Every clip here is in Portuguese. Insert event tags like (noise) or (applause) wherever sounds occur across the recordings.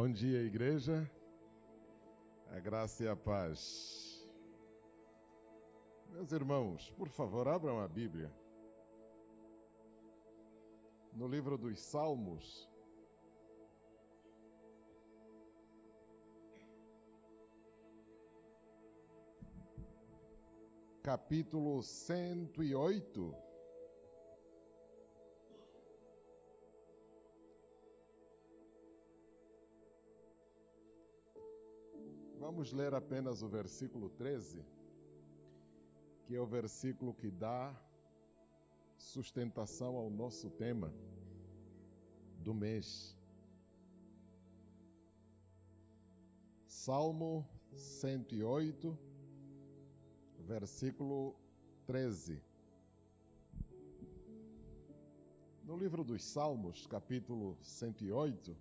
Bom dia, igreja. A graça e a paz. Meus irmãos, por favor, abram a Bíblia. No livro dos Salmos, capítulo 108. Vamos ler apenas o versículo 13, que é o versículo que dá sustentação ao nosso tema do mês. Salmo 108, versículo 13. No livro dos Salmos, capítulo 108,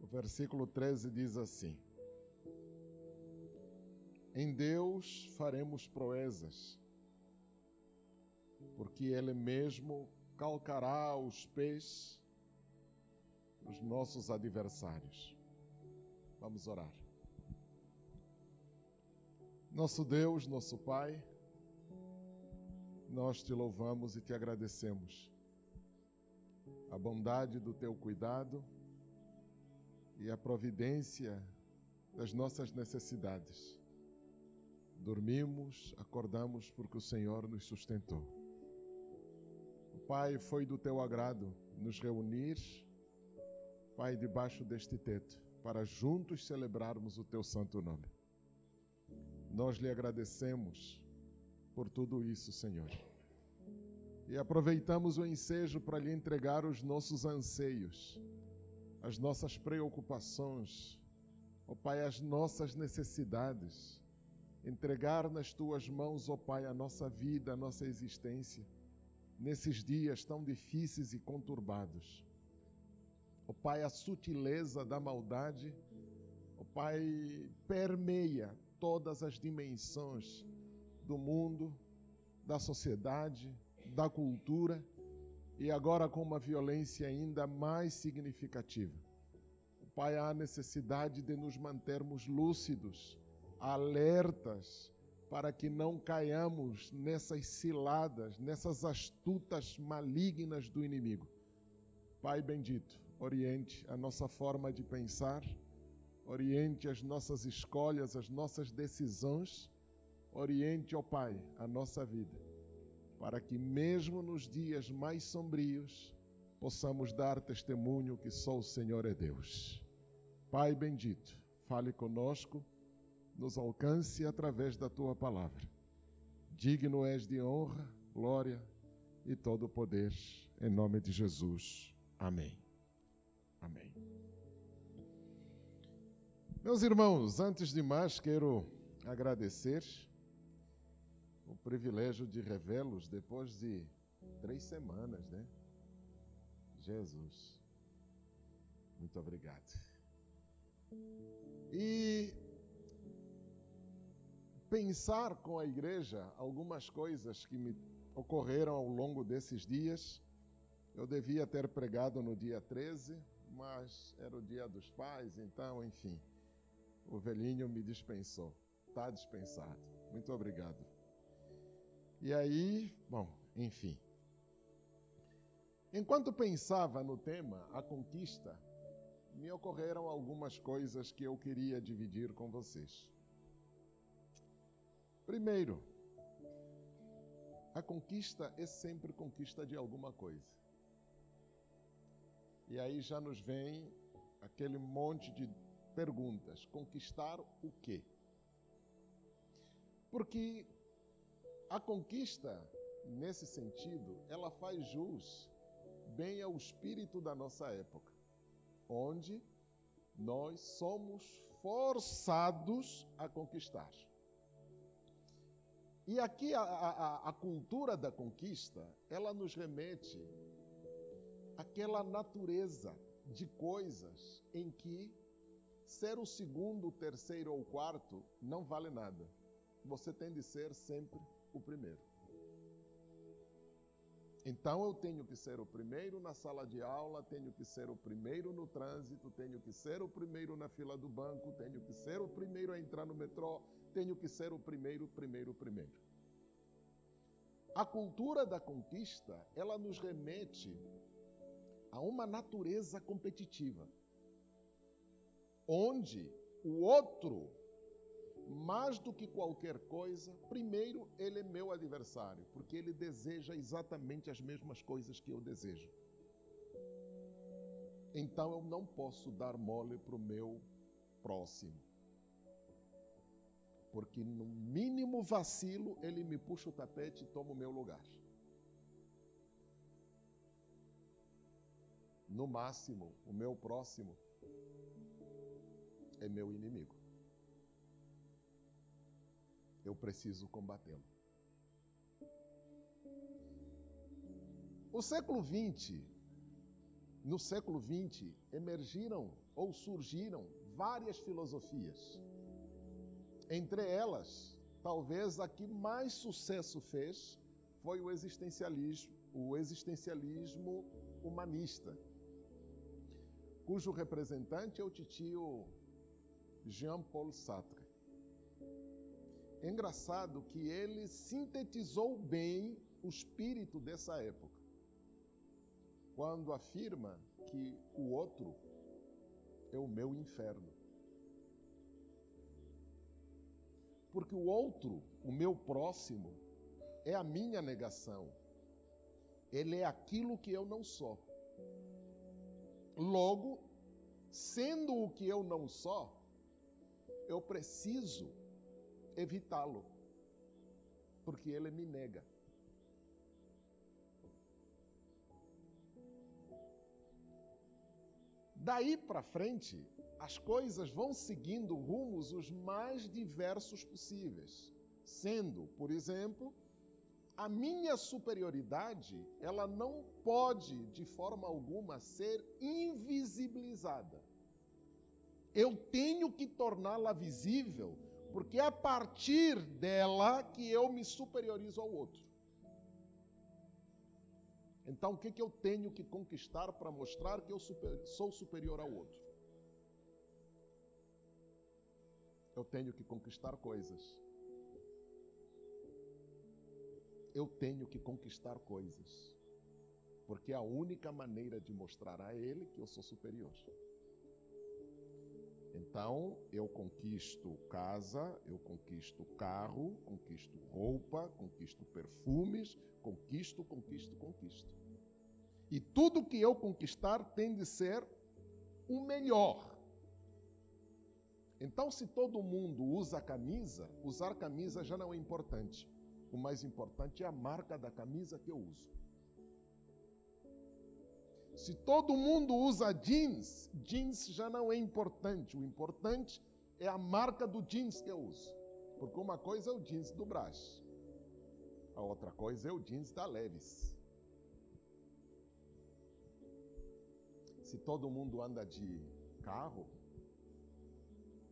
o versículo 13 diz assim: em Deus faremos proezas, porque Ele mesmo calcará os pés dos nossos adversários. Vamos orar. Nosso Deus, nosso Pai, nós te louvamos e te agradecemos a bondade do teu cuidado e a providência das nossas necessidades. Dormimos, acordamos porque o Senhor nos sustentou. Pai, foi do teu agrado nos reunir, Pai, debaixo deste teto, para juntos celebrarmos o teu santo nome. Nós lhe agradecemos por tudo isso, Senhor. E aproveitamos o ensejo para lhe entregar os nossos anseios, as nossas preocupações, ó Pai, as nossas necessidades entregar nas tuas mãos, ó Pai, a nossa vida, a nossa existência, nesses dias tão difíceis e conturbados. Ó Pai, a sutileza da maldade, ó Pai, permeia todas as dimensões do mundo, da sociedade, da cultura e agora com uma violência ainda mais significativa. Pai, há necessidade de nos mantermos lúcidos alertas para que não caiamos nessas ciladas, nessas astutas malignas do inimigo. Pai bendito, oriente a nossa forma de pensar, oriente as nossas escolhas, as nossas decisões, oriente, ó oh Pai, a nossa vida, para que mesmo nos dias mais sombrios possamos dar testemunho que só o Senhor é Deus. Pai bendito, fale conosco nos alcance através da tua palavra. Digno és de honra, glória e todo o poder, em nome de Jesus. Amém. Amém. Meus irmãos, antes de mais, quero agradecer o privilégio de revê-los depois de três semanas, né? Jesus. Muito obrigado. E pensar com a igreja algumas coisas que me ocorreram ao longo desses dias. Eu devia ter pregado no dia 13, mas era o dia dos pais, então, enfim, o velhinho me dispensou. Está dispensado. Muito obrigado. E aí, bom, enfim. Enquanto pensava no tema, a conquista, me ocorreram algumas coisas que eu queria dividir com vocês. Primeiro, a conquista é sempre conquista de alguma coisa. E aí já nos vem aquele monte de perguntas. Conquistar o quê? Porque a conquista, nesse sentido, ela faz jus bem ao espírito da nossa época, onde nós somos forçados a conquistar. E aqui a, a, a cultura da conquista, ela nos remete àquela natureza de coisas em que ser o segundo, o terceiro ou o quarto não vale nada. Você tem de ser sempre o primeiro. Então eu tenho que ser o primeiro na sala de aula, tenho que ser o primeiro no trânsito, tenho que ser o primeiro na fila do banco, tenho que ser o primeiro a entrar no metrô, tenho que ser o primeiro, primeiro, primeiro. A cultura da conquista, ela nos remete a uma natureza competitiva, onde o outro mais do que qualquer coisa, primeiro, ele é meu adversário, porque ele deseja exatamente as mesmas coisas que eu desejo. Então eu não posso dar mole para o meu próximo. Porque no mínimo vacilo, ele me puxa o tapete e toma o meu lugar. No máximo, o meu próximo é meu inimigo eu preciso combatê-lo. O século XX, no século XX, emergiram ou surgiram várias filosofias. Entre elas, talvez a que mais sucesso fez foi o existencialismo, o existencialismo humanista, cujo representante é o titio Jean-Paul Sartre. É engraçado que ele sintetizou bem o espírito dessa época, quando afirma que o outro é o meu inferno. Porque o outro, o meu próximo, é a minha negação. Ele é aquilo que eu não sou. Logo, sendo o que eu não sou, eu preciso evitá-lo, porque ele me nega. Daí para frente, as coisas vão seguindo rumos os mais diversos possíveis, sendo, por exemplo, a minha superioridade, ela não pode de forma alguma ser invisibilizada. Eu tenho que torná-la visível porque é a partir dela que eu me superiorizo ao outro. Então, o que, que eu tenho que conquistar para mostrar que eu super, sou superior ao outro? Eu tenho que conquistar coisas. Eu tenho que conquistar coisas. Porque é a única maneira de mostrar a ele que eu sou superior. Então, eu conquisto casa, eu conquisto carro, conquisto roupa, conquisto perfumes, conquisto, conquisto, conquisto. E tudo que eu conquistar tem de ser o melhor. Então, se todo mundo usa camisa, usar camisa já não é importante. O mais importante é a marca da camisa que eu uso. Se todo mundo usa jeans, jeans já não é importante. O importante é a marca do jeans que eu uso. Porque uma coisa é o jeans do Brás, a outra coisa é o jeans da Levis. Se todo mundo anda de carro,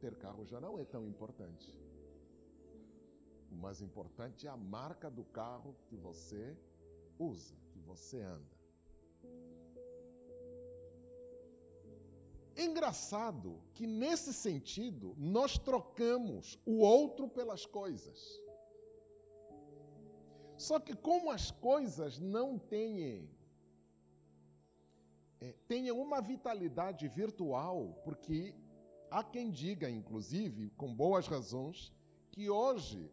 ter carro já não é tão importante. O mais importante é a marca do carro que você usa, que você anda. Engraçado que, nesse sentido, nós trocamos o outro pelas coisas. Só que, como as coisas não têm, é, tenham uma vitalidade virtual, porque há quem diga, inclusive, com boas razões, que hoje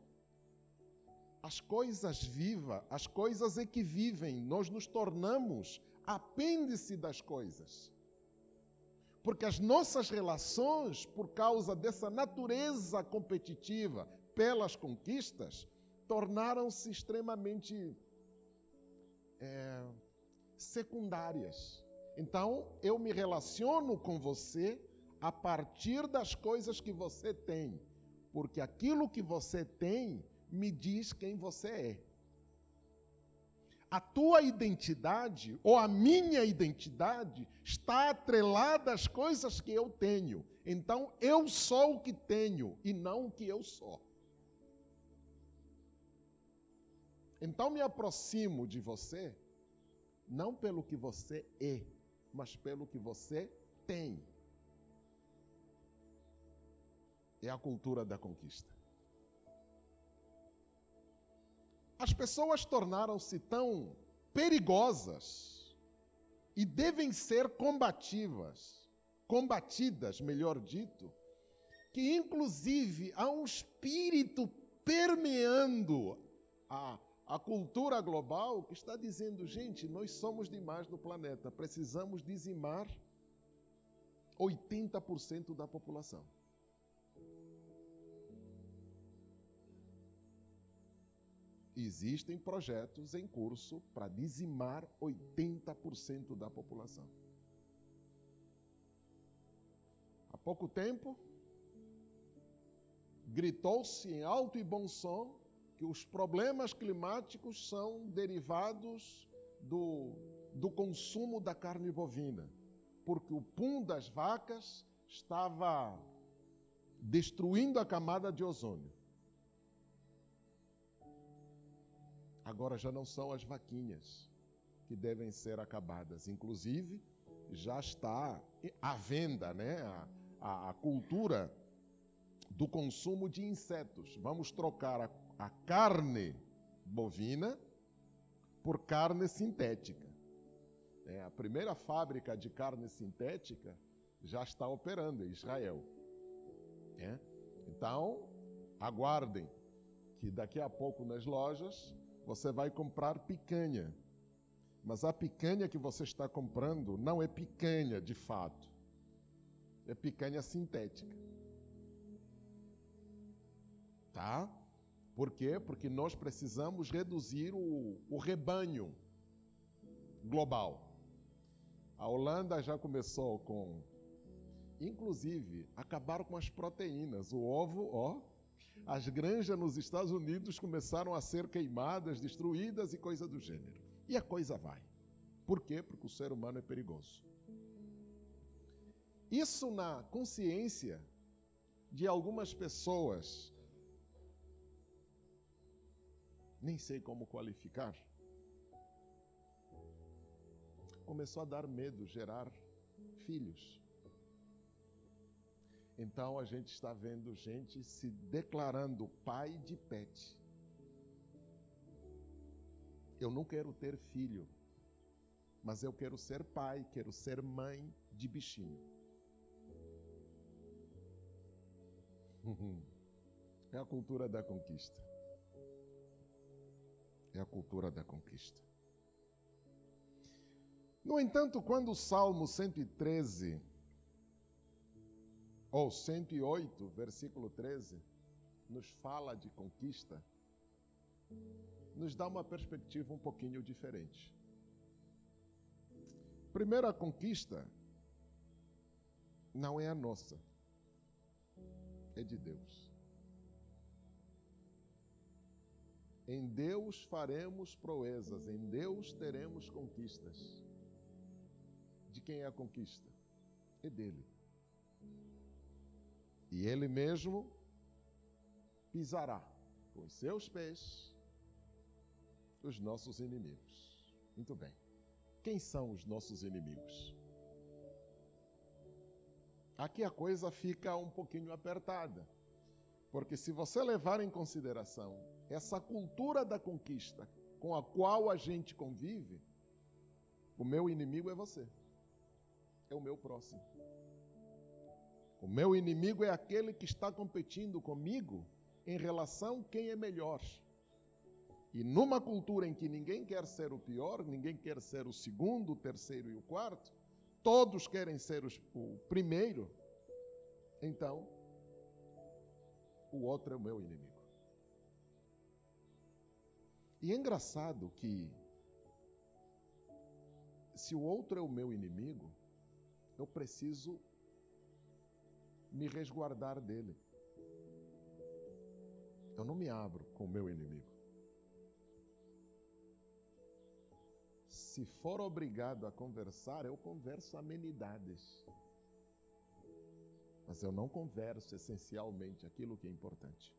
as coisas vivas, as coisas é que vivem, nós nos tornamos apêndice das coisas. Porque as nossas relações, por causa dessa natureza competitiva pelas conquistas, tornaram-se extremamente é, secundárias. Então, eu me relaciono com você a partir das coisas que você tem, porque aquilo que você tem me diz quem você é a tua identidade ou a minha identidade está atrelada às coisas que eu tenho. Então eu sou o que tenho e não o que eu sou. Então me aproximo de você não pelo que você é, mas pelo que você tem. É a cultura da conquista. As pessoas tornaram-se tão perigosas e devem ser combativas, combatidas, melhor dito, que inclusive há um espírito permeando a, a cultura global que está dizendo, gente, nós somos demais no planeta, precisamos dizimar 80% da população. Existem projetos em curso para dizimar 80% da população. Há pouco tempo, gritou-se em alto e bom som que os problemas climáticos são derivados do, do consumo da carne bovina, porque o pum das vacas estava destruindo a camada de ozônio. Agora já não são as vaquinhas que devem ser acabadas. Inclusive, já está à venda né, a, a, a cultura do consumo de insetos. Vamos trocar a, a carne bovina por carne sintética. É, a primeira fábrica de carne sintética já está operando em Israel. É? Então, aguardem que daqui a pouco nas lojas você vai comprar picanha. Mas a picanha que você está comprando não é picanha de fato. É picanha sintética. Tá? Por quê? Porque nós precisamos reduzir o, o rebanho global. A Holanda já começou com, inclusive, acabaram com as proteínas. O ovo, ó, as granjas nos Estados Unidos começaram a ser queimadas, destruídas e coisa do gênero. E a coisa vai. Por quê? Porque o ser humano é perigoso. Isso na consciência de algumas pessoas, nem sei como qualificar, começou a dar medo, gerar filhos. Então a gente está vendo gente se declarando pai de pet. Eu não quero ter filho, mas eu quero ser pai, quero ser mãe de bichinho. (laughs) É a cultura da conquista. É a cultura da conquista. No entanto, quando o Salmo 113 ou 108, versículo 13, nos fala de conquista, nos dá uma perspectiva um pouquinho diferente. Primeira conquista não é a nossa, é de Deus. Em Deus faremos proezas, em Deus teremos conquistas. De quem é a conquista? É dele. E ele mesmo pisará com seus pés os nossos inimigos. Muito bem. Quem são os nossos inimigos? Aqui a coisa fica um pouquinho apertada. Porque se você levar em consideração essa cultura da conquista com a qual a gente convive, o meu inimigo é você. É o meu próximo. O meu inimigo é aquele que está competindo comigo em relação quem é melhor. E numa cultura em que ninguém quer ser o pior, ninguém quer ser o segundo, o terceiro e o quarto, todos querem ser os, o primeiro, então o outro é o meu inimigo. E é engraçado que, se o outro é o meu inimigo, eu preciso me resguardar dele. Eu não me abro com o meu inimigo. Se for obrigado a conversar, eu converso amenidades. Mas eu não converso essencialmente aquilo que é importante.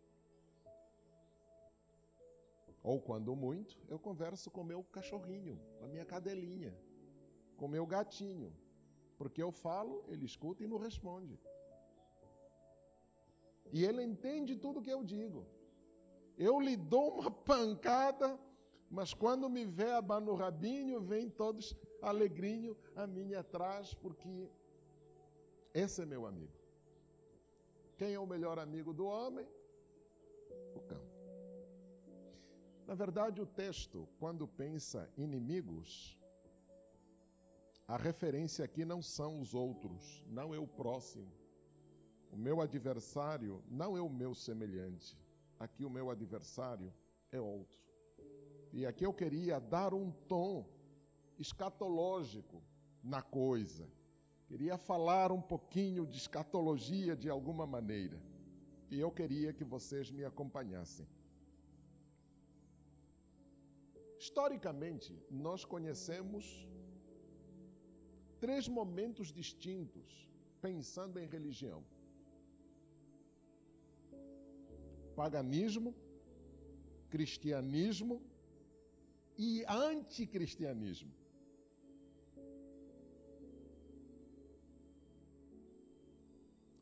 Ou quando muito, eu converso com meu cachorrinho, com a minha cadelinha, com meu gatinho. Porque eu falo, ele escuta e não responde. E ele entende tudo que eu digo. Eu lhe dou uma (laughs) pancada, mas quando me vê abano o rabinho, vem todos alegrinho a mim atrás, porque esse é meu amigo. Quem é o melhor amigo do homem? O cão. Na verdade, o texto, quando pensa inimigos, a referência aqui não são os outros, não é o próximo. O meu adversário não é o meu semelhante. Aqui o meu adversário é outro. E aqui eu queria dar um tom escatológico na coisa. Queria falar um pouquinho de escatologia de alguma maneira. E eu queria que vocês me acompanhassem. Historicamente, nós conhecemos três momentos distintos pensando em religião: paganismo, cristianismo e anticristianismo.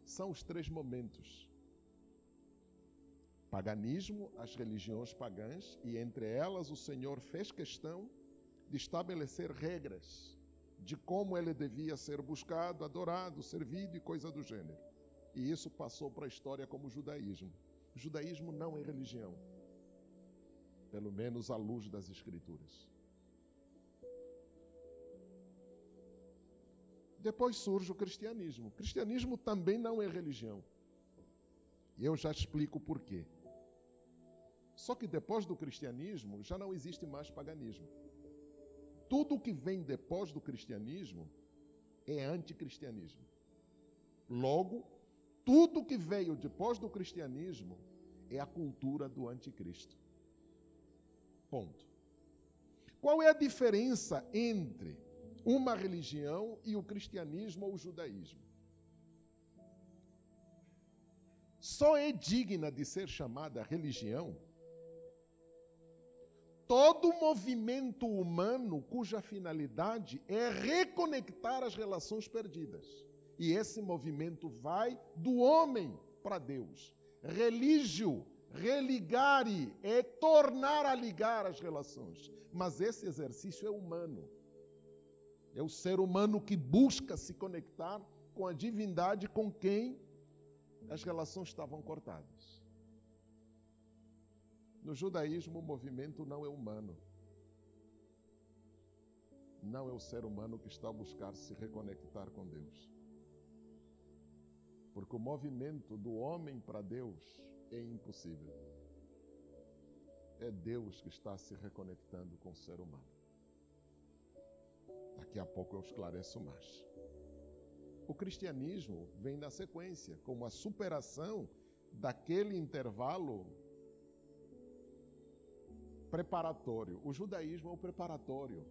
São os três momentos. Paganismo, as religiões pagãs, e entre elas o Senhor fez questão de estabelecer regras de como ele devia ser buscado, adorado, servido e coisa do gênero. E isso passou para a história como judaísmo. Judaísmo não é religião pelo menos à luz das Escrituras. Depois surge o cristianismo. O cristianismo também não é religião. E eu já explico por quê. Só que depois do cristianismo já não existe mais paganismo. Tudo que vem depois do cristianismo é anticristianismo. Logo, tudo que veio depois do cristianismo é a cultura do anticristo. Ponto. Qual é a diferença entre uma religião e o cristianismo ou o judaísmo? Só é digna de ser chamada religião todo movimento humano cuja finalidade é reconectar as relações perdidas. E esse movimento vai do homem para Deus. Religio Religare é tornar a ligar as relações. Mas esse exercício é humano. É o ser humano que busca se conectar com a divindade com quem as relações estavam cortadas. No judaísmo, o movimento não é humano. Não é o ser humano que está a buscar se reconectar com Deus. Porque o movimento do homem para Deus é impossível. É Deus que está se reconectando com o ser humano. Daqui a pouco eu esclareço mais. O cristianismo vem na sequência, como a superação daquele intervalo preparatório. O judaísmo é o preparatório.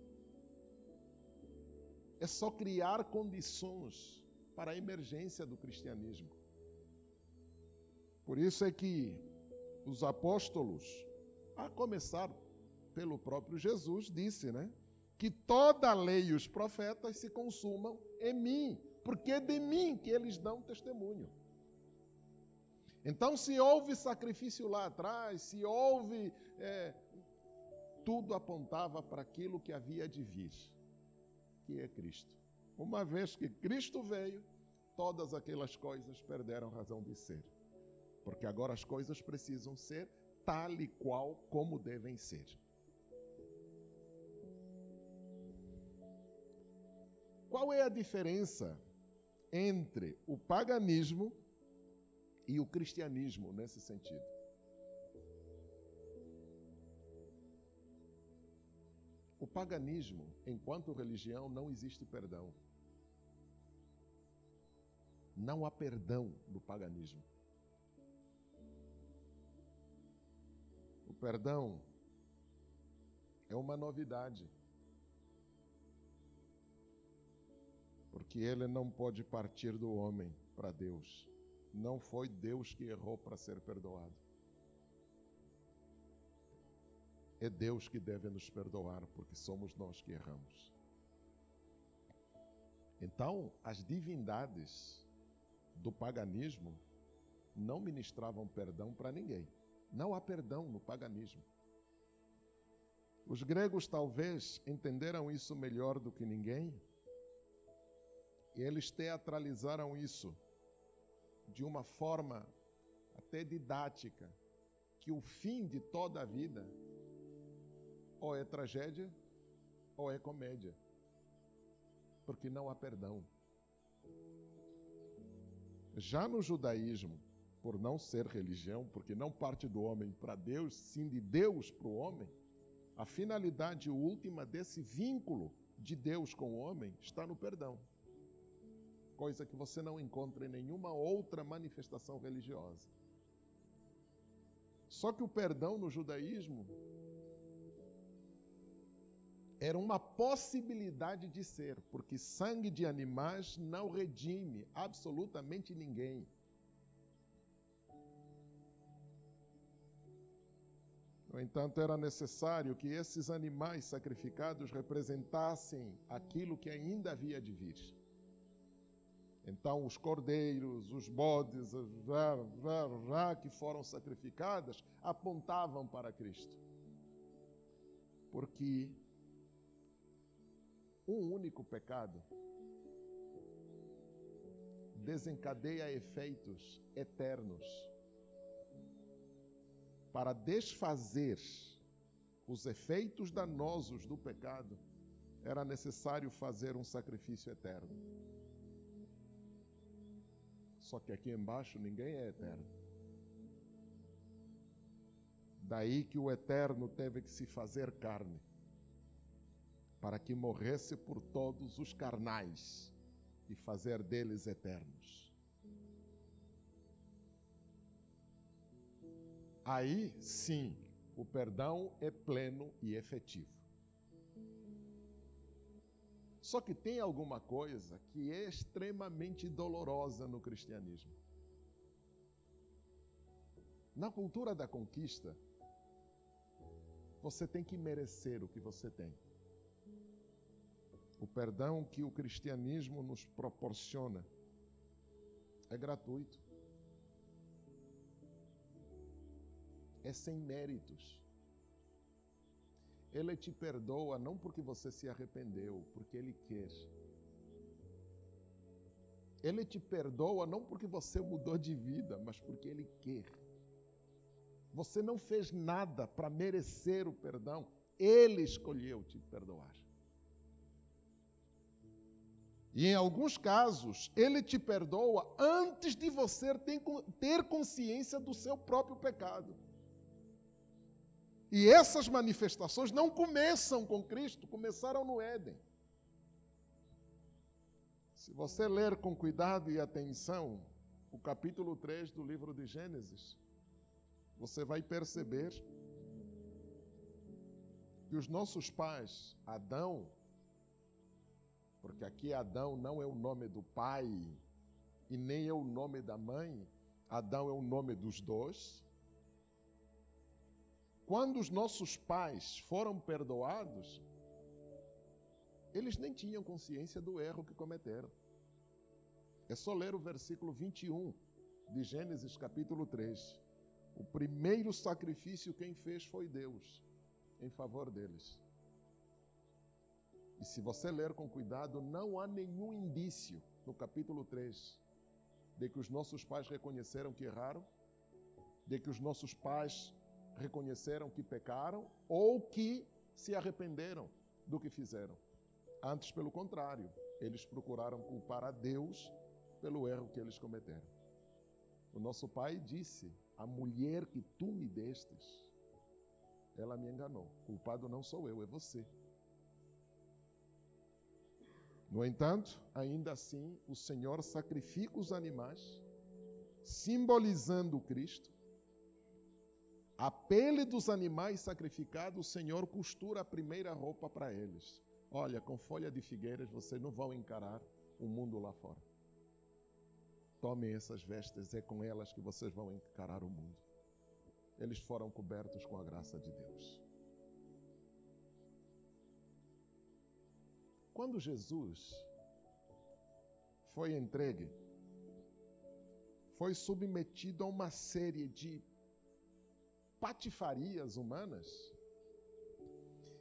É só criar condições para a emergência do cristianismo. Por isso é que os apóstolos, a começar pelo próprio Jesus, disse, né? Que toda a lei e os profetas se consumam em mim, porque é de mim que eles dão testemunho. Então, se houve sacrifício lá atrás, se houve. É, tudo apontava para aquilo que havia de vir, que é Cristo. Uma vez que Cristo veio, todas aquelas coisas perderam razão de ser porque agora as coisas precisam ser tal e qual como devem ser. Qual é a diferença entre o paganismo e o cristianismo nesse sentido? O paganismo, enquanto religião, não existe perdão. Não há perdão no paganismo. perdão é uma novidade. Porque ele não pode partir do homem para Deus. Não foi Deus que errou para ser perdoado. É Deus que deve nos perdoar, porque somos nós que erramos. Então, as divindades do paganismo não ministravam perdão para ninguém. Não há perdão no paganismo. Os gregos talvez entenderam isso melhor do que ninguém, e eles teatralizaram isso de uma forma até didática, que o fim de toda a vida ou é tragédia ou é comédia, porque não há perdão. Já no judaísmo, por não ser religião, porque não parte do homem para Deus, sim de Deus para o homem, a finalidade última desse vínculo de Deus com o homem está no perdão. Coisa que você não encontra em nenhuma outra manifestação religiosa. Só que o perdão no judaísmo era uma possibilidade de ser, porque sangue de animais não redime absolutamente ninguém. No entanto, era necessário que esses animais sacrificados representassem aquilo que ainda havia de vir. Então, os cordeiros, os bodes, já, já, já que foram sacrificadas, apontavam para Cristo. Porque um único pecado desencadeia efeitos eternos para desfazer os efeitos danosos do pecado, era necessário fazer um sacrifício eterno. Só que aqui embaixo ninguém é eterno. Daí que o eterno teve que se fazer carne, para que morresse por todos os carnais e fazer deles eternos. Aí sim, o perdão é pleno e efetivo. Só que tem alguma coisa que é extremamente dolorosa no cristianismo. Na cultura da conquista, você tem que merecer o que você tem. O perdão que o cristianismo nos proporciona é gratuito. é sem méritos. Ele te perdoa não porque você se arrependeu, porque Ele quer. Ele te perdoa não porque você mudou de vida, mas porque Ele quer. Você não fez nada para merecer o perdão, Ele escolheu te perdoar. E em alguns casos, Ele te perdoa antes de você ter consciência do seu próprio pecado. E essas manifestações não começam com Cristo, começaram no Éden. Se você ler com cuidado e atenção o capítulo 3 do livro de Gênesis, você vai perceber que os nossos pais, Adão, porque aqui Adão não é o nome do pai e nem é o nome da mãe, Adão é o nome dos dois. Quando os nossos pais foram perdoados, eles nem tinham consciência do erro que cometeram. É só ler o versículo 21 de Gênesis capítulo 3. O primeiro sacrifício quem fez foi Deus, em favor deles. E se você ler com cuidado, não há nenhum indício no capítulo 3 de que os nossos pais reconheceram que erraram, de que os nossos pais reconheceram que pecaram ou que se arrependeram do que fizeram. Antes, pelo contrário, eles procuraram culpar a Deus pelo erro que eles cometeram. O nosso pai disse: A mulher que tu me destes, ela me enganou. Culpado não sou eu, é você. No entanto, ainda assim, o Senhor sacrifica os animais, simbolizando Cristo, a pele dos animais sacrificados, o Senhor costura a primeira roupa para eles. Olha, com folha de figueiras vocês não vão encarar o mundo lá fora. Tomem essas vestes, é com elas que vocês vão encarar o mundo. Eles foram cobertos com a graça de Deus. Quando Jesus foi entregue, foi submetido a uma série de patifarias humanas,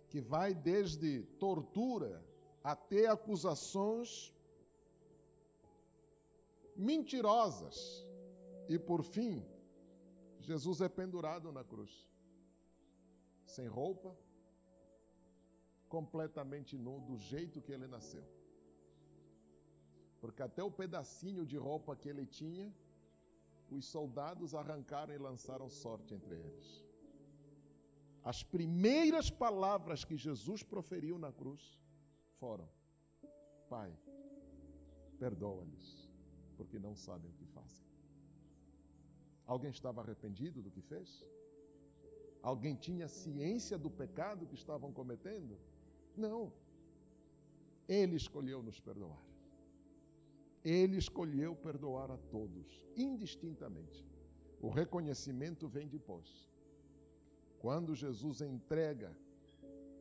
que vai desde tortura até acusações mentirosas. E por fim, Jesus é pendurado na cruz, sem roupa, completamente nu, do jeito que ele nasceu. Porque até o pedacinho de roupa que ele tinha, os soldados arrancaram e lançaram sorte entre eles. As primeiras palavras que Jesus proferiu na cruz foram: Pai, perdoa-lhes, porque não sabem o que fazem. Alguém estava arrependido do que fez? Alguém tinha ciência do pecado que estavam cometendo? Não. Ele escolheu nos perdoar. Ele escolheu perdoar a todos, indistintamente. O reconhecimento vem depois. Quando Jesus entrega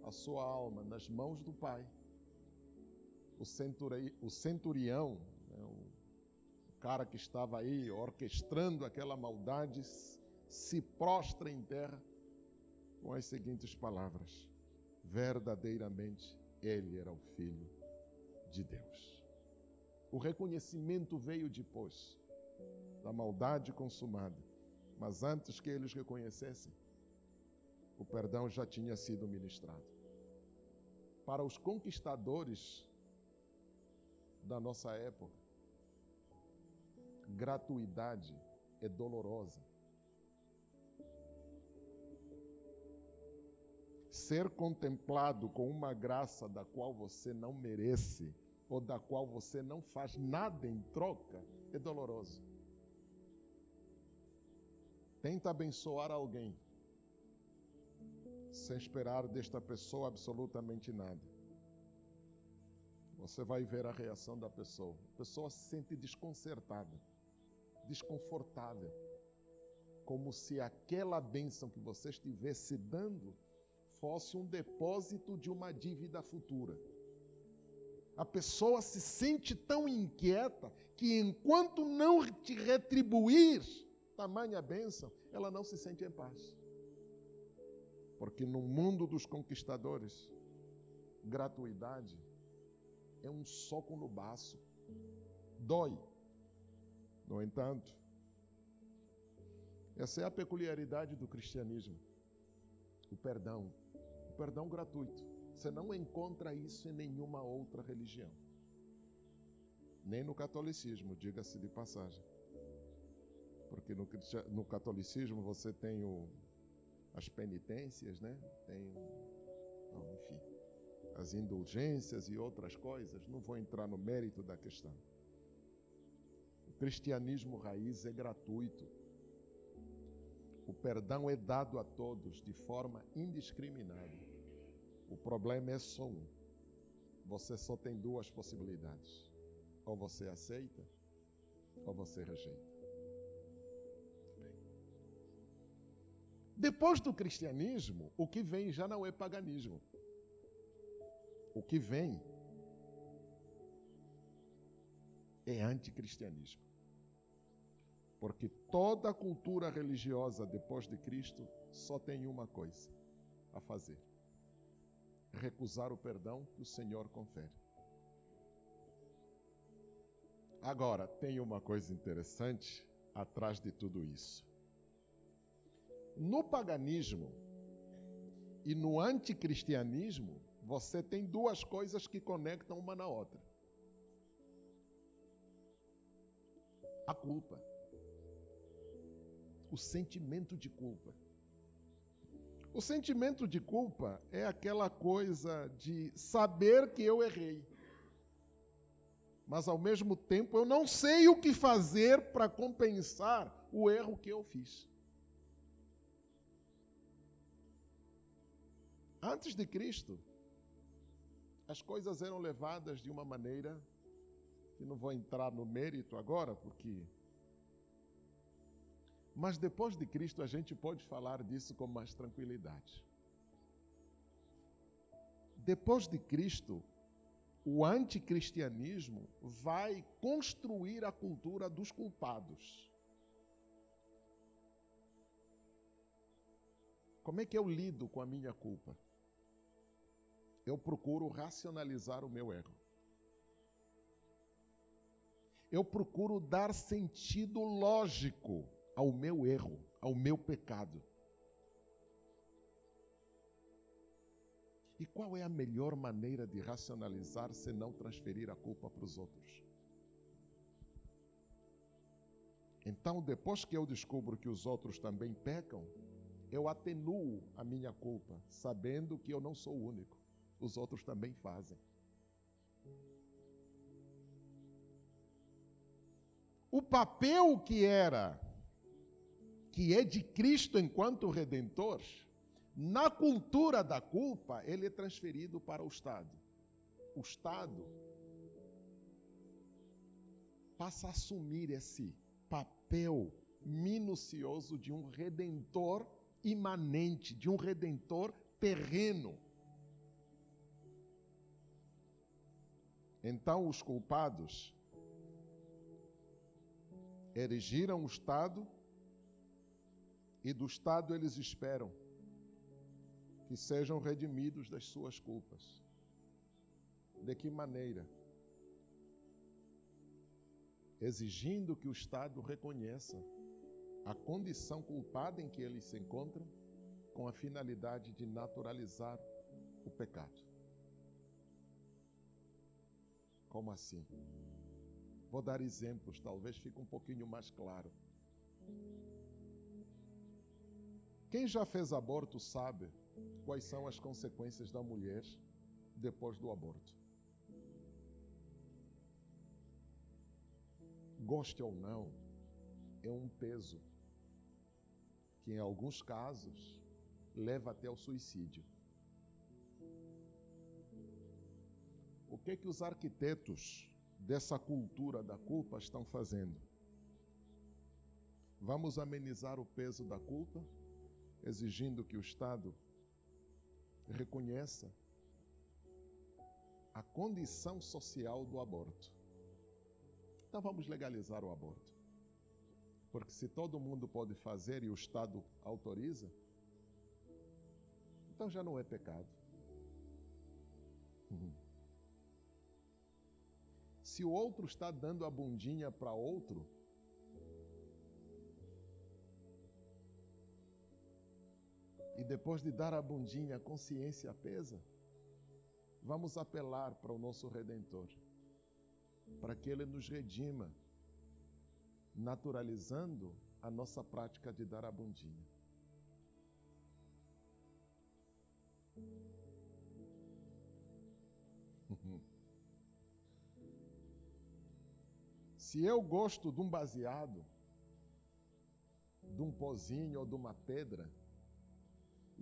a sua alma nas mãos do Pai, o, centuri, o centurião, né, o cara que estava aí orquestrando aquela maldade, se prostra em terra com as seguintes palavras: Verdadeiramente ele era o Filho de Deus. O reconhecimento veio depois da maldade consumada, mas antes que eles reconhecessem, o perdão já tinha sido ministrado. Para os conquistadores da nossa época, gratuidade é dolorosa. Ser contemplado com uma graça da qual você não merece ou da qual você não faz nada em troca é doloroso. Tenta abençoar alguém sem esperar desta pessoa absolutamente nada. Você vai ver a reação da pessoa. A pessoa se sente desconcertada, desconfortável, como se aquela bênção que você estivesse dando fosse um depósito de uma dívida futura. A pessoa se sente tão inquieta que enquanto não te retribuir tamanha bênção, ela não se sente em paz. Porque no mundo dos conquistadores, gratuidade é um soco no baço. Dói. No entanto, essa é a peculiaridade do cristianismo. O perdão. Perdão gratuito. Você não encontra isso em nenhuma outra religião. Nem no catolicismo, diga-se de passagem. Porque no, no catolicismo você tem o, as penitências, né? Tem, não, enfim, as indulgências e outras coisas. Não vou entrar no mérito da questão. O cristianismo raiz é gratuito. O perdão é dado a todos de forma indiscriminada. O problema é só um. Você só tem duas possibilidades: ou você aceita, ou você rejeita. Depois do cristianismo, o que vem já não é paganismo. O que vem é anticristianismo. Porque toda cultura religiosa depois de Cristo só tem uma coisa a fazer: recusar o perdão que o Senhor confere. Agora, tem uma coisa interessante atrás de tudo isso. No paganismo e no anticristianismo, você tem duas coisas que conectam uma na outra: a culpa, o sentimento de culpa. O sentimento de culpa é aquela coisa de saber que eu errei, mas ao mesmo tempo eu não sei o que fazer para compensar o erro que eu fiz. Antes de Cristo, as coisas eram levadas de uma maneira que não vou entrar no mérito agora, porque. Mas depois de Cristo a gente pode falar disso com mais tranquilidade. Depois de Cristo, o anticristianismo vai construir a cultura dos culpados. Como é que eu lido com a minha culpa? Eu procuro racionalizar o meu erro. Eu procuro dar sentido lógico ao meu erro, ao meu pecado. E qual é a melhor maneira de racionalizar se não transferir a culpa para os outros? Então, depois que eu descubro que os outros também pecam, eu atenuo a minha culpa, sabendo que eu não sou o único. Os outros também fazem. O papel que era, que é de Cristo enquanto redentor, na cultura da culpa, ele é transferido para o Estado. O Estado passa a assumir esse papel minucioso de um redentor imanente, de um redentor terreno. Então os culpados erigiram o Estado e do Estado eles esperam que sejam redimidos das suas culpas. De que maneira? Exigindo que o Estado reconheça a condição culpada em que eles se encontram, com a finalidade de naturalizar o pecado. Como assim? Vou dar exemplos, talvez fique um pouquinho mais claro. Quem já fez aborto sabe quais são as consequências da mulher depois do aborto. Goste ou não, é um peso que em alguns casos leva até o suicídio. O que que os arquitetos dessa cultura da culpa estão fazendo? Vamos amenizar o peso da culpa, exigindo que o Estado reconheça a condição social do aborto. Então vamos legalizar o aborto. Porque se todo mundo pode fazer e o Estado autoriza, então já não é pecado. Uhum. Se o outro está dando a bundinha para outro, e depois de dar a bundinha a consciência pesa, vamos apelar para o nosso Redentor, para que Ele nos redima naturalizando a nossa prática de dar a bundinha. (laughs) Se eu gosto de um baseado, de um pozinho ou de uma pedra,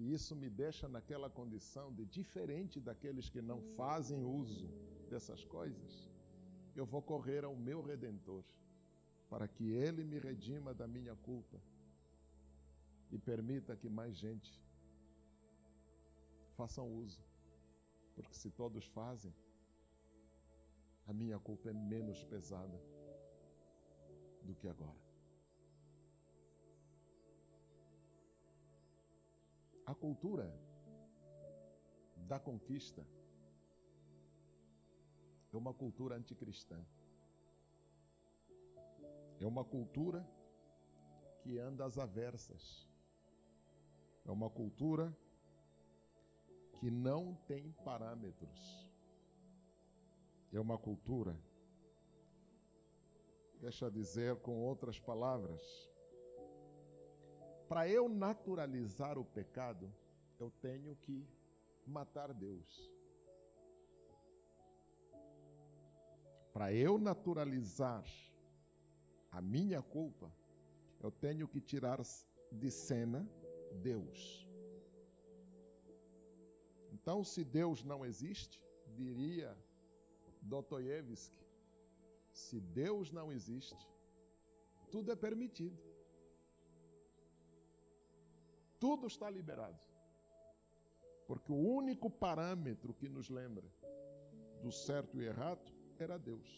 e isso me deixa naquela condição de diferente daqueles que não fazem uso dessas coisas, eu vou correr ao meu redentor para que Ele me redima da minha culpa e permita que mais gente façam uso. Porque se todos fazem, a minha culpa é menos pesada do que agora. A cultura da conquista é uma cultura anticristã. É uma cultura que anda às aversas. É uma cultura que não tem parâmetros. É uma cultura, deixa dizer com outras palavras, para eu naturalizar o pecado, eu tenho que matar Deus. Para eu naturalizar a minha culpa, eu tenho que tirar de cena Deus. Então, se Deus não existe, diria Dostoiévski, se Deus não existe, tudo é permitido. Tudo está liberado. Porque o único parâmetro que nos lembra do certo e errado era Deus.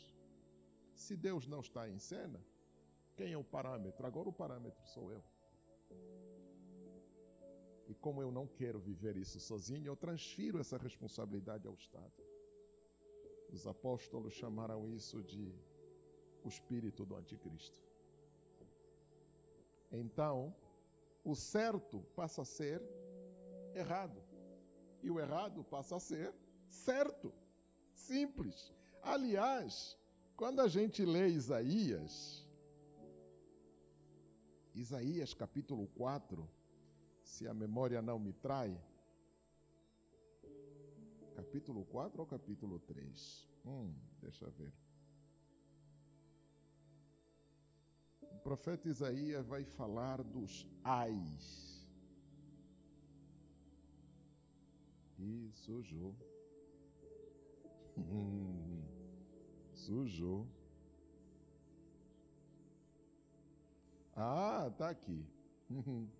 Se Deus não está em cena, quem é o parâmetro? Agora o parâmetro sou eu. E como eu não quero viver isso sozinho, eu transfiro essa responsabilidade ao Estado. Os apóstolos chamaram isso de o espírito do anticristo. Então, o certo passa a ser errado. E o errado passa a ser certo. Simples. Aliás, quando a gente lê Isaías, Isaías capítulo 4, se a memória não me trai, capítulo 4 ou capítulo 3? Hum, deixa eu ver. Profeta Isaías vai falar dos ais. E sujou. (laughs) sujou. Ah, tá aqui. (laughs)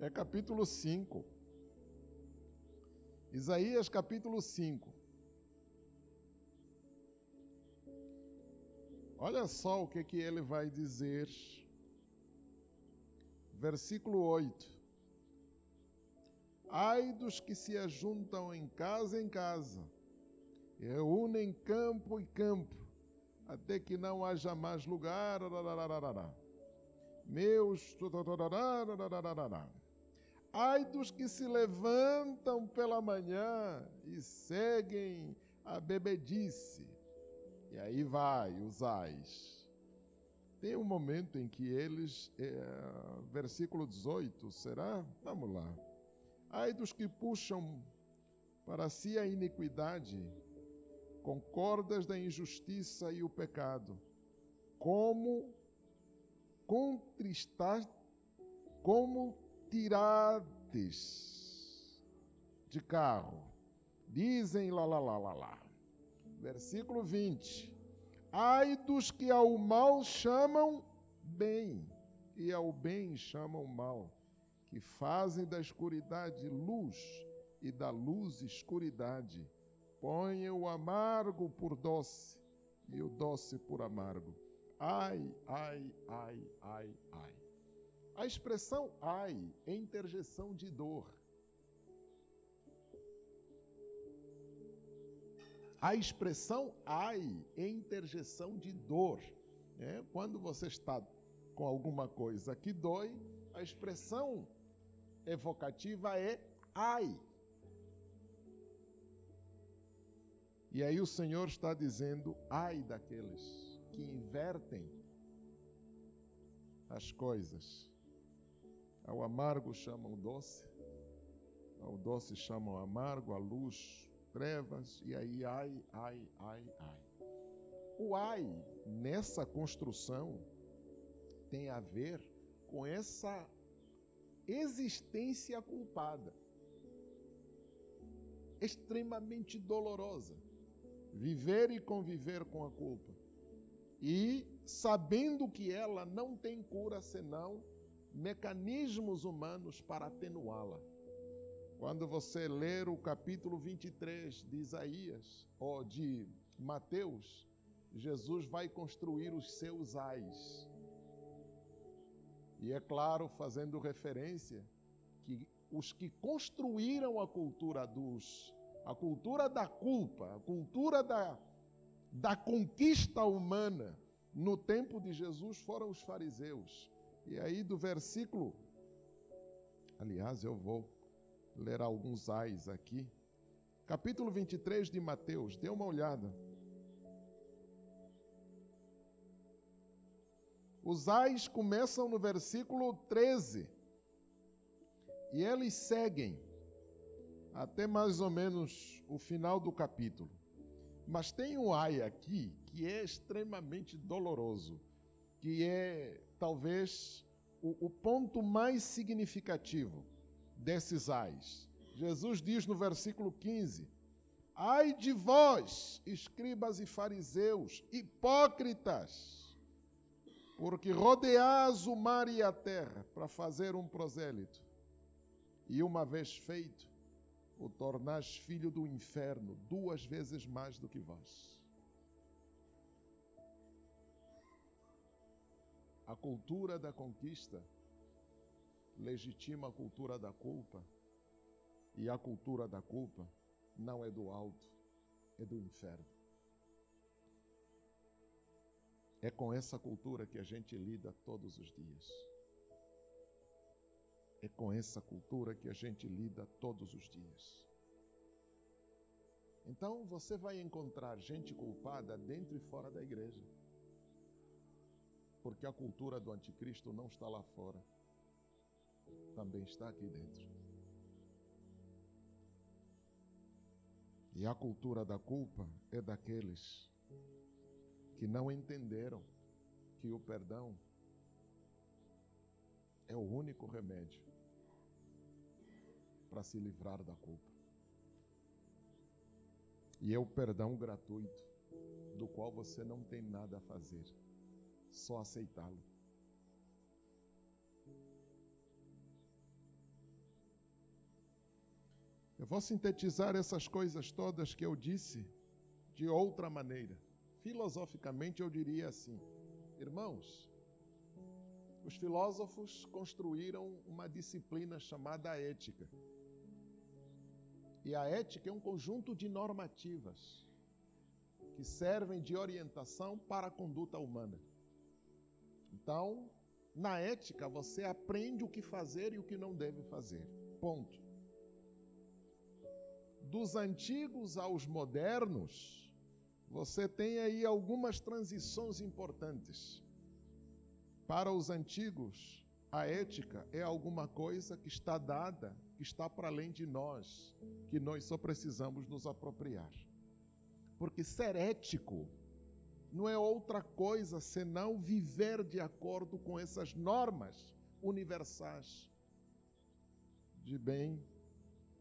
É capítulo 5. Isaías capítulo 5. Olha só o que, que ele vai dizer. Versículo 8. Ai dos que se ajuntam em casa em casa, reúnem campo e campo, até que não haja mais lugar. Meus. Ai dos que se levantam pela manhã e seguem a bebedice. E aí vai os ais. Tem um momento em que eles, é, versículo 18, será? Vamos lá. Ai dos que puxam para si a iniquidade, com cordas da injustiça e o pecado, como contristar, como tirades de carro. Dizem lá, lá, lá, lá, lá. Versículo 20. Ai dos que ao mal chamam bem, e ao bem chamam mal, que fazem da escuridade luz e da luz escuridade. Ponham o amargo por doce e o doce por amargo. Ai, ai, ai, ai, ai. A expressão ai é interjeição de dor. A expressão ai é interjeição de dor. É, quando você está com alguma coisa que dói, a expressão evocativa é ai. E aí o Senhor está dizendo ai daqueles que invertem as coisas. Ao amargo chamam doce, ao doce chamam amargo, a luz, trevas, e aí ai, ai, ai, ai. O ai nessa construção tem a ver com essa existência culpada, extremamente dolorosa. Viver e conviver com a culpa. E sabendo que ela não tem cura senão mecanismos humanos para atenuá-la. Quando você ler o capítulo 23 de Isaías, ou de Mateus, Jesus vai construir os seus ais. E é claro, fazendo referência que os que construíram a cultura dos a cultura da culpa, a cultura da, da conquista humana no tempo de Jesus foram os fariseus. E aí, do versículo. Aliás, eu vou ler alguns ais aqui. Capítulo 23 de Mateus, dê uma olhada. Os ais começam no versículo 13 e eles seguem até mais ou menos o final do capítulo. Mas tem um ai aqui que é extremamente doloroso, que é talvez o, o ponto mais significativo desses ais. Jesus diz no versículo 15: Ai de vós, escribas e fariseus, hipócritas, porque rodeais o mar e a terra para fazer um prosélito, e uma vez feito, o tornais filho do inferno duas vezes mais do que vós. A cultura da conquista legitima a cultura da culpa, e a cultura da culpa não é do alto, é do inferno. É com essa cultura que a gente lida todos os dias. É com essa cultura que a gente lida todos os dias. Então você vai encontrar gente culpada dentro e fora da igreja porque a cultura do anticristo não está lá fora, também está aqui dentro. E a cultura da culpa é daqueles que não entenderam que o perdão é o único remédio para se livrar da culpa. E é o perdão gratuito, do qual você não tem nada a fazer só aceitá-lo. Eu vou sintetizar essas coisas todas que eu disse de outra maneira. Filosoficamente, eu diria assim: irmãos, os filósofos construíram uma disciplina chamada ética. E a ética é um conjunto de normativas que servem de orientação para a conduta humana. Então, na ética, você aprende o que fazer e o que não deve fazer. Ponto. Dos antigos aos modernos, você tem aí algumas transições importantes. Para os antigos, a ética é alguma coisa que está dada, que está para além de nós, que nós só precisamos nos apropriar. Porque ser ético não é outra coisa senão viver de acordo com essas normas universais de bem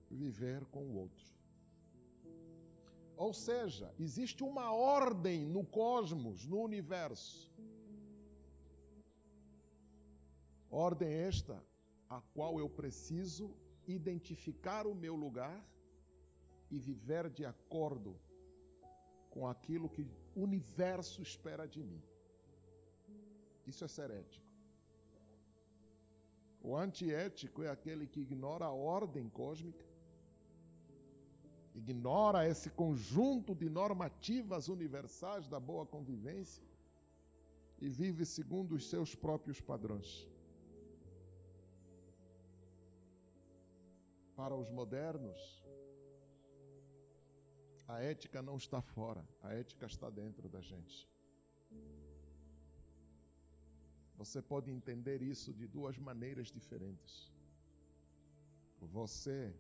viver com o outro. Ou seja, existe uma ordem no cosmos, no universo. Ordem esta a qual eu preciso identificar o meu lugar e viver de acordo com aquilo que o universo espera de mim. Isso é ser ético. O antiético é aquele que ignora a ordem cósmica, ignora esse conjunto de normativas universais da boa convivência e vive segundo os seus próprios padrões. Para os modernos, a ética não está fora, a ética está dentro da gente. Você pode entender isso de duas maneiras diferentes. Você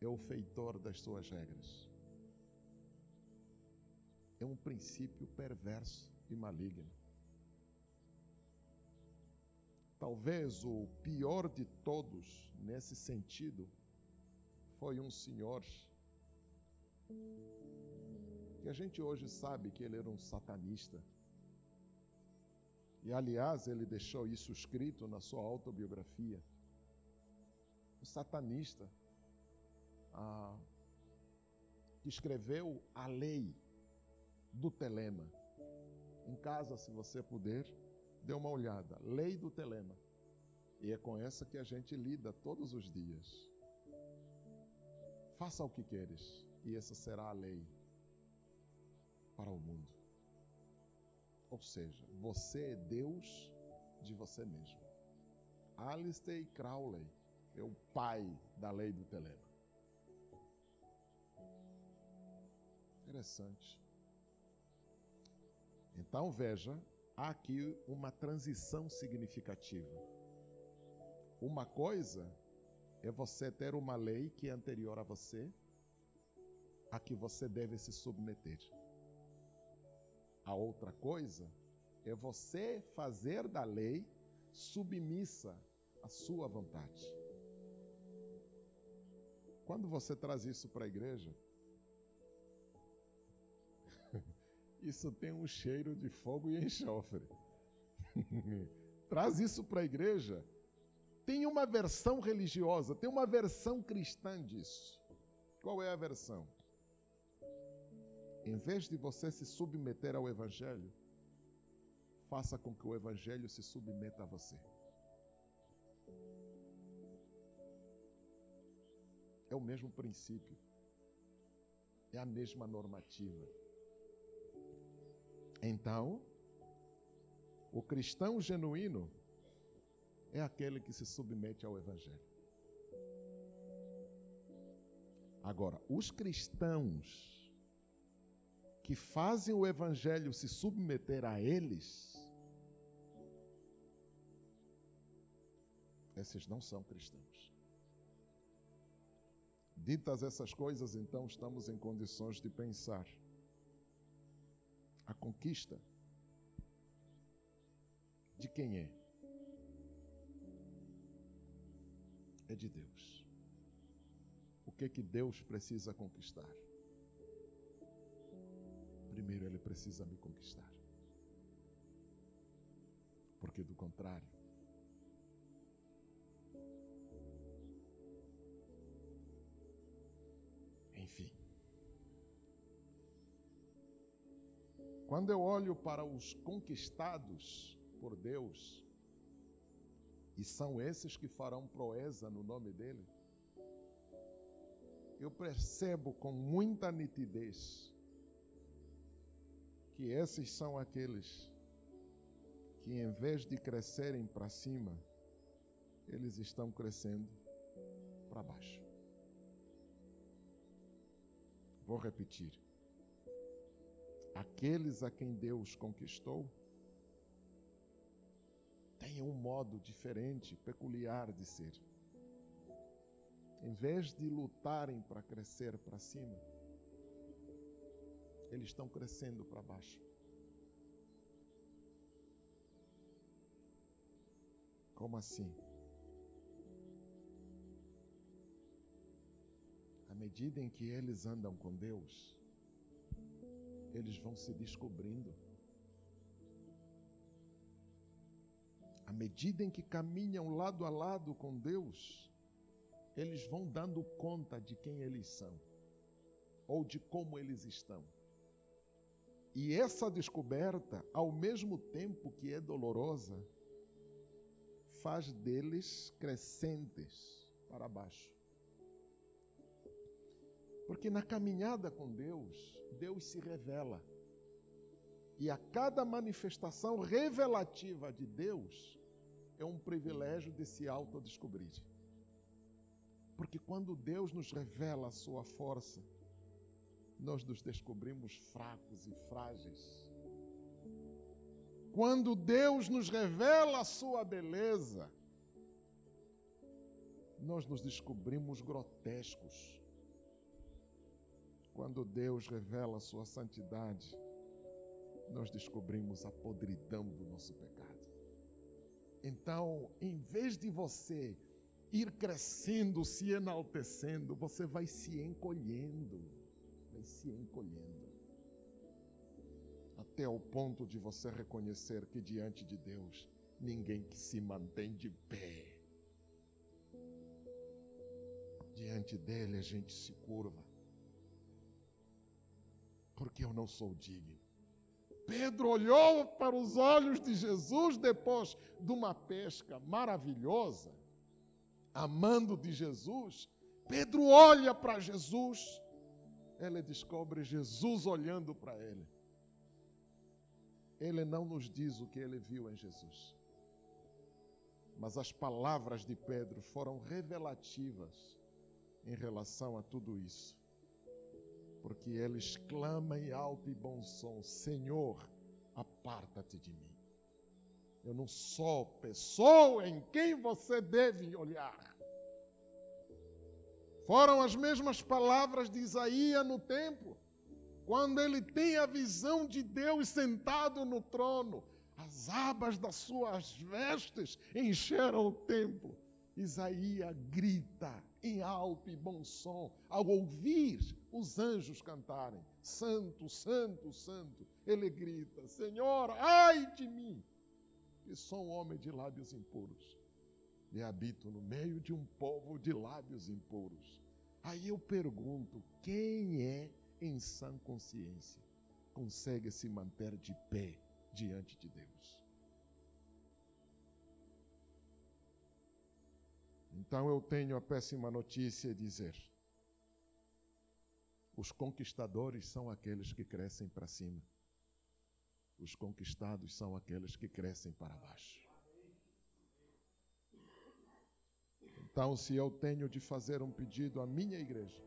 é o feitor das suas regras. É um princípio perverso e maligno. Talvez o pior de todos nesse sentido foi um senhor que a gente hoje sabe que ele era um satanista. E aliás, ele deixou isso escrito na sua autobiografia. O satanista ah, que escreveu a lei do telema. Em casa, se você puder, dê uma olhada. Lei do telema. E é com essa que a gente lida todos os dias. Faça o que queres e essa será a lei para o mundo. Ou seja, você é Deus de você mesmo. Alistair Crowley é o pai da lei do telema. Interessante. Então veja, há aqui uma transição significativa. Uma coisa é você ter uma lei que é anterior a você, a que você deve se submeter. A outra coisa é você fazer da lei submissa à sua vontade. Quando você traz isso para a igreja, isso tem um cheiro de fogo e enxofre. (laughs) traz isso para a igreja, tem uma versão religiosa, tem uma versão cristã disso. Qual é a versão? Em vez de você se submeter ao Evangelho, faça com que o Evangelho se submeta a você. É o mesmo princípio, é a mesma normativa. Então, o cristão genuíno é aquele que se submete ao Evangelho. Agora, os cristãos que fazem o Evangelho se submeter a eles, esses não são cristãos. Ditas essas coisas, então, estamos em condições de pensar a conquista de quem é? É de Deus. O que que Deus precisa conquistar? Primeiro ele precisa me conquistar. Porque do contrário, Quando eu olho para os conquistados por Deus, e são esses que farão proeza no nome dele, eu percebo com muita nitidez que esses são aqueles que, em vez de crescerem para cima, eles estão crescendo para baixo. Vou repetir. Aqueles a quem Deus conquistou têm um modo diferente, peculiar de ser. Em vez de lutarem para crescer para cima, eles estão crescendo para baixo. Como assim? À medida em que eles andam com Deus, eles vão se descobrindo. À medida em que caminham lado a lado com Deus, eles vão dando conta de quem eles são ou de como eles estão. E essa descoberta, ao mesmo tempo que é dolorosa, faz deles crescentes para baixo. Porque na caminhada com Deus, Deus se revela. E a cada manifestação revelativa de Deus é um privilégio de se autodescobrir. Porque quando Deus nos revela a sua força, nós nos descobrimos fracos e frágeis. Quando Deus nos revela a sua beleza, nós nos descobrimos grotescos. Quando Deus revela a sua santidade, nós descobrimos a podridão do nosso pecado. Então, em vez de você ir crescendo, se enaltecendo, você vai se encolhendo, vai se encolhendo. Até o ponto de você reconhecer que diante de Deus, ninguém que se mantém de pé. Diante dele a gente se curva. Porque eu não sou digno. Pedro olhou para os olhos de Jesus depois de uma pesca maravilhosa, amando de Jesus. Pedro olha para Jesus, ele descobre Jesus olhando para ele. Ele não nos diz o que ele viu em Jesus, mas as palavras de Pedro foram revelativas em relação a tudo isso porque ele exclama em alto e bom som: Senhor, aparta-te de mim. Eu não sou pessoa em quem você deve olhar. Foram as mesmas palavras de Isaías no templo, quando ele tem a visão de Deus sentado no trono. As abas das suas vestes encheram o templo. Isaías grita em alto e bom som ao ouvir os anjos cantarem: Santo, Santo, Santo. Ele grita: Senhor, ai de mim, que sou um homem de lábios impuros. e habito no meio de um povo de lábios impuros. Aí eu pergunto: quem é em sã consciência consegue se manter de pé diante de Deus? Então eu tenho a péssima notícia de dizer: os conquistadores são aqueles que crescem para cima, os conquistados são aqueles que crescem para baixo. Então, se eu tenho de fazer um pedido à minha igreja,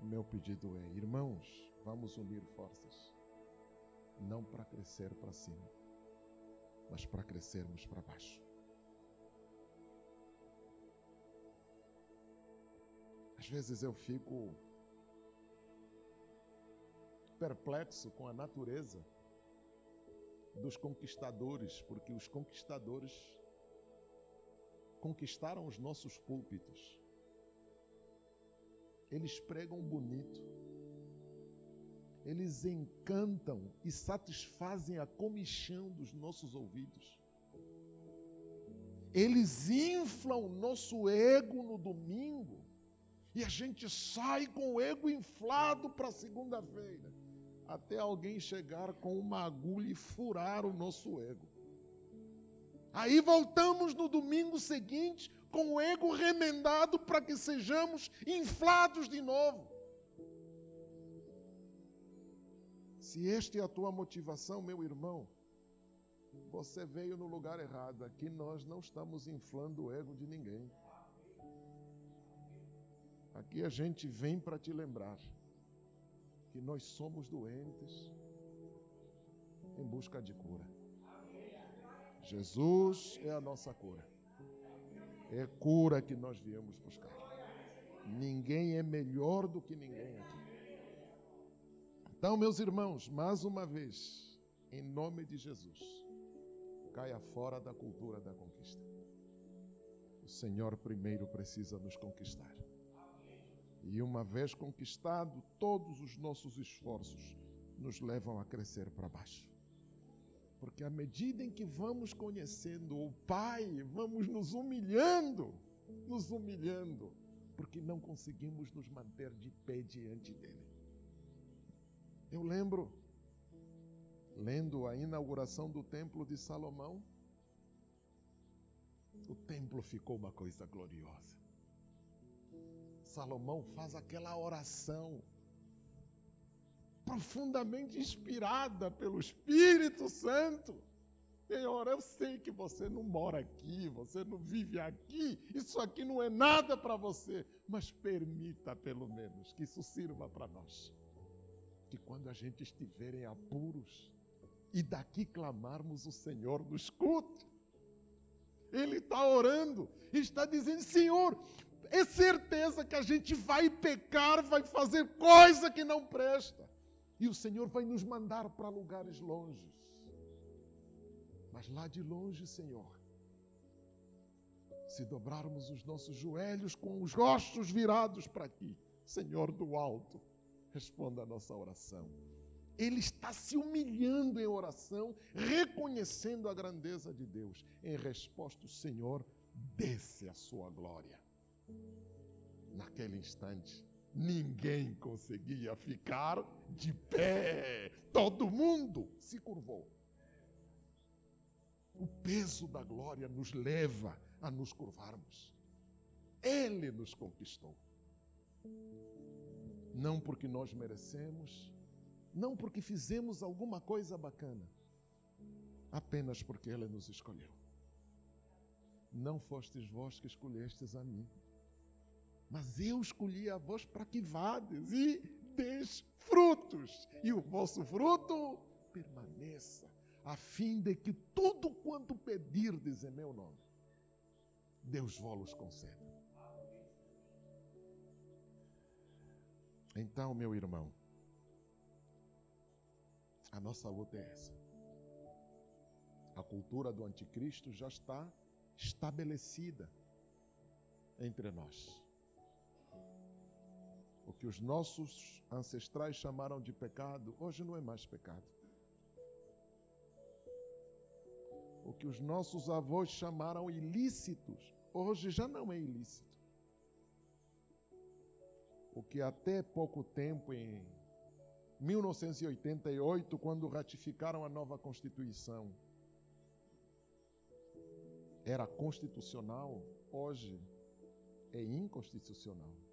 o meu pedido é: irmãos, vamos unir forças, não para crescer para cima, mas para crescermos para baixo. Às vezes eu fico perplexo com a natureza dos conquistadores, porque os conquistadores conquistaram os nossos púlpitos. Eles pregam bonito. Eles encantam e satisfazem a comichão dos nossos ouvidos. Eles inflam o nosso ego no domingo. E a gente sai com o ego inflado para segunda-feira. Até alguém chegar com uma agulha e furar o nosso ego. Aí voltamos no domingo seguinte com o ego remendado para que sejamos inflados de novo. Se esta é a tua motivação, meu irmão, você veio no lugar errado. Aqui nós não estamos inflando o ego de ninguém. Aqui a gente vem para te lembrar que nós somos doentes em busca de cura. Jesus é a nossa cura. É cura que nós viemos buscar. Ninguém é melhor do que ninguém aqui. Então, meus irmãos, mais uma vez, em nome de Jesus, caia fora da cultura da conquista. O Senhor primeiro precisa nos conquistar. E uma vez conquistado, todos os nossos esforços nos levam a crescer para baixo. Porque à medida em que vamos conhecendo o Pai, vamos nos humilhando, nos humilhando, porque não conseguimos nos manter de pé diante dele. Eu lembro, lendo a inauguração do Templo de Salomão, o templo ficou uma coisa gloriosa. Salomão faz aquela oração profundamente inspirada pelo Espírito Santo. Senhor, eu sei que você não mora aqui, você não vive aqui, isso aqui não é nada para você, mas permita pelo menos que isso sirva para nós. Que quando a gente estiver em apuros e daqui clamarmos, o Senhor nos escute. Ele está orando está dizendo: Senhor, é certeza que a gente vai pecar, vai fazer coisa que não presta. E o Senhor vai nos mandar para lugares longes. Mas lá de longe, Senhor, se dobrarmos os nossos joelhos com os rostos virados para aqui, Senhor do alto, responda a nossa oração. Ele está se humilhando em oração, reconhecendo a grandeza de Deus. Em resposta, o Senhor desce a sua glória. Naquele instante, ninguém conseguia ficar de pé. Todo mundo se curvou. O peso da glória nos leva a nos curvarmos. Ele nos conquistou. Não porque nós merecemos, não porque fizemos alguma coisa bacana, apenas porque Ele nos escolheu. Não fostes vós que escolhestes a mim, mas eu escolhi a vós para que vades e deis frutos, e o vosso fruto permaneça, a fim de que tudo quanto pedirdes em meu nome, Deus vos conceda. Então, meu irmão, a nossa luta é essa. A cultura do anticristo já está estabelecida entre nós. O que os nossos ancestrais chamaram de pecado, hoje não é mais pecado. O que os nossos avós chamaram ilícitos, hoje já não é ilícito. O que até pouco tempo, em 1988, quando ratificaram a nova Constituição, era constitucional, hoje é inconstitucional.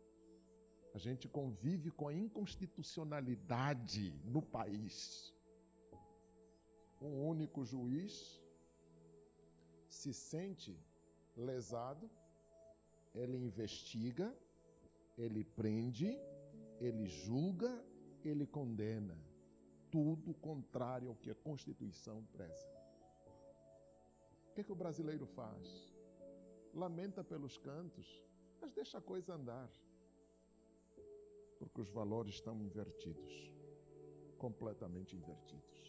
A gente convive com a inconstitucionalidade no país. Um único juiz se sente lesado, ele investiga, ele prende, ele julga, ele condena. Tudo contrário ao que a Constituição preza. O que, é que o brasileiro faz? Lamenta pelos cantos, mas deixa a coisa andar porque os valores estão invertidos completamente invertidos.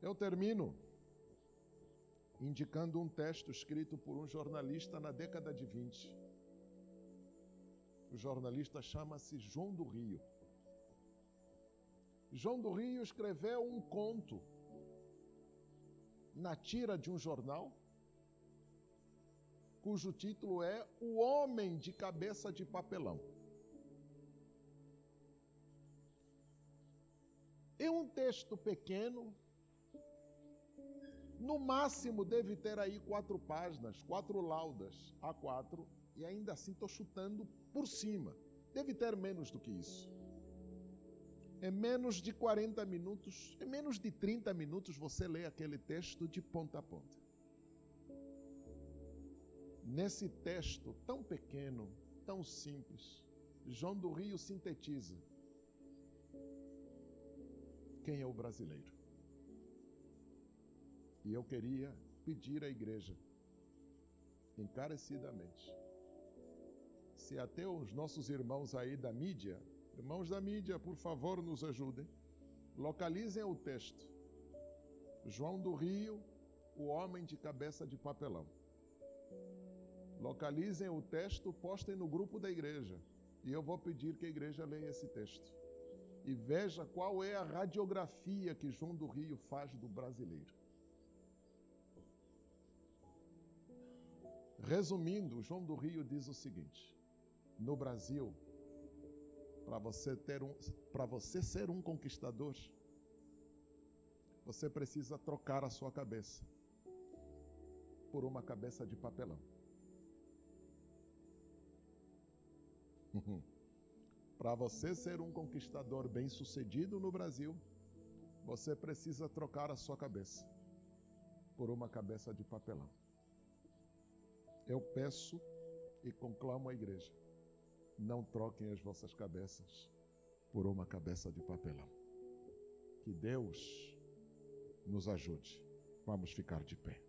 Eu termino indicando um texto escrito por um jornalista na década de 20. O jornalista chama-se João do Rio. João do Rio escreveu um conto na tira de um jornal, cujo título é O Homem de Cabeça de Papelão. É um texto pequeno, no máximo deve ter aí quatro páginas, quatro laudas, A4, e ainda assim estou chutando por cima. Deve ter menos do que isso. É menos de 40 minutos, é menos de 30 minutos você lê aquele texto de ponta a ponta. Nesse texto tão pequeno, tão simples, João do Rio sintetiza quem é o brasileiro. E eu queria pedir à igreja, encarecidamente, se até os nossos irmãos aí da mídia, irmãos da mídia, por favor, nos ajudem, localizem o texto. João do Rio, o homem de cabeça de papelão. Localizem o texto, postem no grupo da igreja. E eu vou pedir que a igreja leia esse texto e veja qual é a radiografia que João do Rio faz do brasileiro. Resumindo, João do Rio diz o seguinte: no Brasil, para você ter um, para você ser um conquistador, você precisa trocar a sua cabeça por uma cabeça de papelão. Para você ser um conquistador bem-sucedido no Brasil, você precisa trocar a sua cabeça por uma cabeça de papelão. Eu peço e conclamo a igreja: não troquem as vossas cabeças por uma cabeça de papelão. Que Deus nos ajude. Vamos ficar de pé.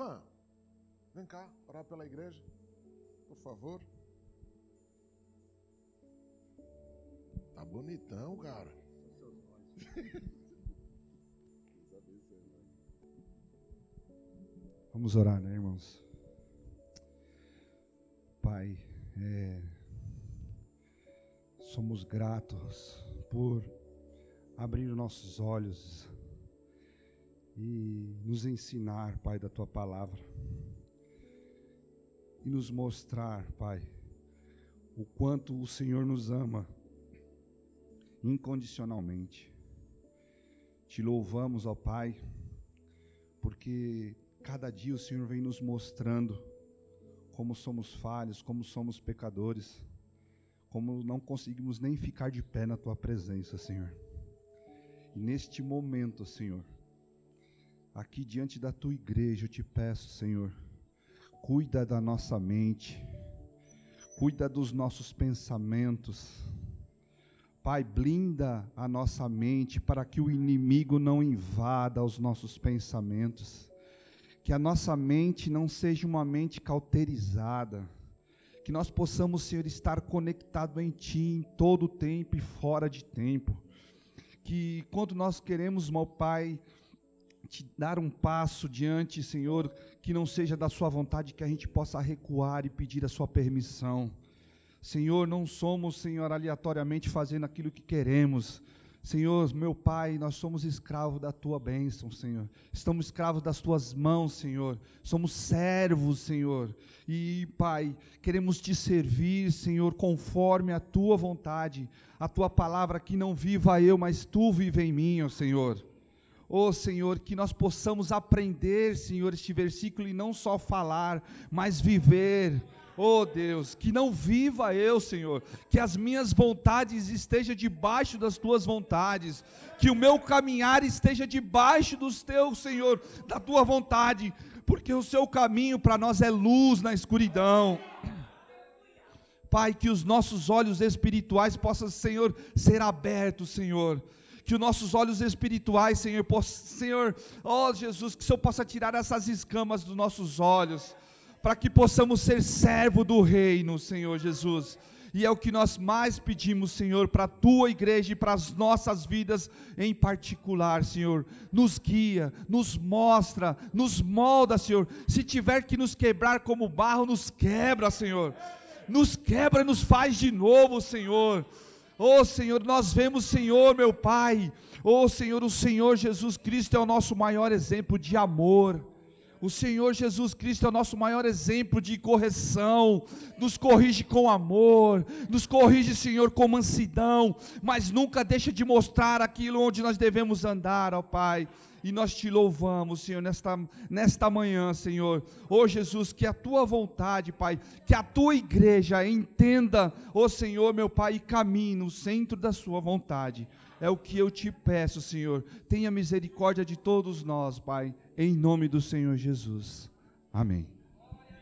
Ivan, vem cá, orar pela igreja, por favor. Tá bonitão, cara. (laughs) Vamos orar, né, irmãos? Pai, é, somos gratos por abrir nossos olhos e nos ensinar, Pai, da tua palavra. E nos mostrar, Pai, o quanto o Senhor nos ama incondicionalmente. Te louvamos, ó Pai, porque cada dia o Senhor vem nos mostrando como somos falhos, como somos pecadores, como não conseguimos nem ficar de pé na tua presença, Senhor. E neste momento, Senhor, aqui diante da tua igreja, eu te peço, Senhor, cuida da nossa mente, cuida dos nossos pensamentos. Pai, blinda a nossa mente para que o inimigo não invada os nossos pensamentos. Que a nossa mente não seja uma mente cauterizada. Que nós possamos, Senhor, estar conectado em Ti em todo o tempo e fora de tempo. Que quando nós queremos, meu Pai, te dar um passo diante, Senhor, que não seja da Sua vontade, que a gente possa recuar e pedir a Sua permissão. Senhor, não somos, Senhor, aleatoriamente fazendo aquilo que queremos. Senhor, meu Pai, nós somos escravos da tua bênção, Senhor. Estamos escravos das tuas mãos, Senhor. Somos servos, Senhor. E, Pai, queremos te servir, Senhor, conforme a tua vontade. A tua palavra que não viva eu, mas tu vive em mim, ó Senhor. Oh Senhor, que nós possamos aprender, Senhor, este versículo e não só falar, mas viver. Oh Deus, que não viva eu, Senhor, que as minhas vontades estejam debaixo das tuas vontades, que o meu caminhar esteja debaixo dos teus, Senhor, da tua vontade, porque o seu caminho para nós é luz na escuridão. Pai, que os nossos olhos espirituais possam, Senhor, ser abertos, Senhor que os nossos olhos espirituais, Senhor, possa, Senhor, ó oh Jesus, que o Senhor possa tirar essas escamas dos nossos olhos, para que possamos ser servo do reino, Senhor Jesus. E é o que nós mais pedimos, Senhor, para a tua igreja e para as nossas vidas em particular, Senhor. Nos guia, nos mostra, nos molda, Senhor. Se tiver que nos quebrar como barro, nos quebra, Senhor. Nos quebra, nos faz de novo, Senhor. Oh Senhor, nós vemos, Senhor, meu Pai. Oh Senhor, o Senhor Jesus Cristo é o nosso maior exemplo de amor. O Senhor Jesus Cristo é o nosso maior exemplo de correção, nos corrige com amor, nos corrige, Senhor, com mansidão, mas nunca deixa de mostrar aquilo onde nós devemos andar, ó Pai e nós te louvamos, Senhor, nesta, nesta manhã, Senhor. Ó oh, Jesus, que a tua vontade, Pai, que a tua igreja entenda, ó oh, Senhor, meu Pai, e caminhe no centro da sua vontade. É o que eu te peço, Senhor. Tenha misericórdia de todos nós, Pai, em nome do Senhor Jesus. Amém.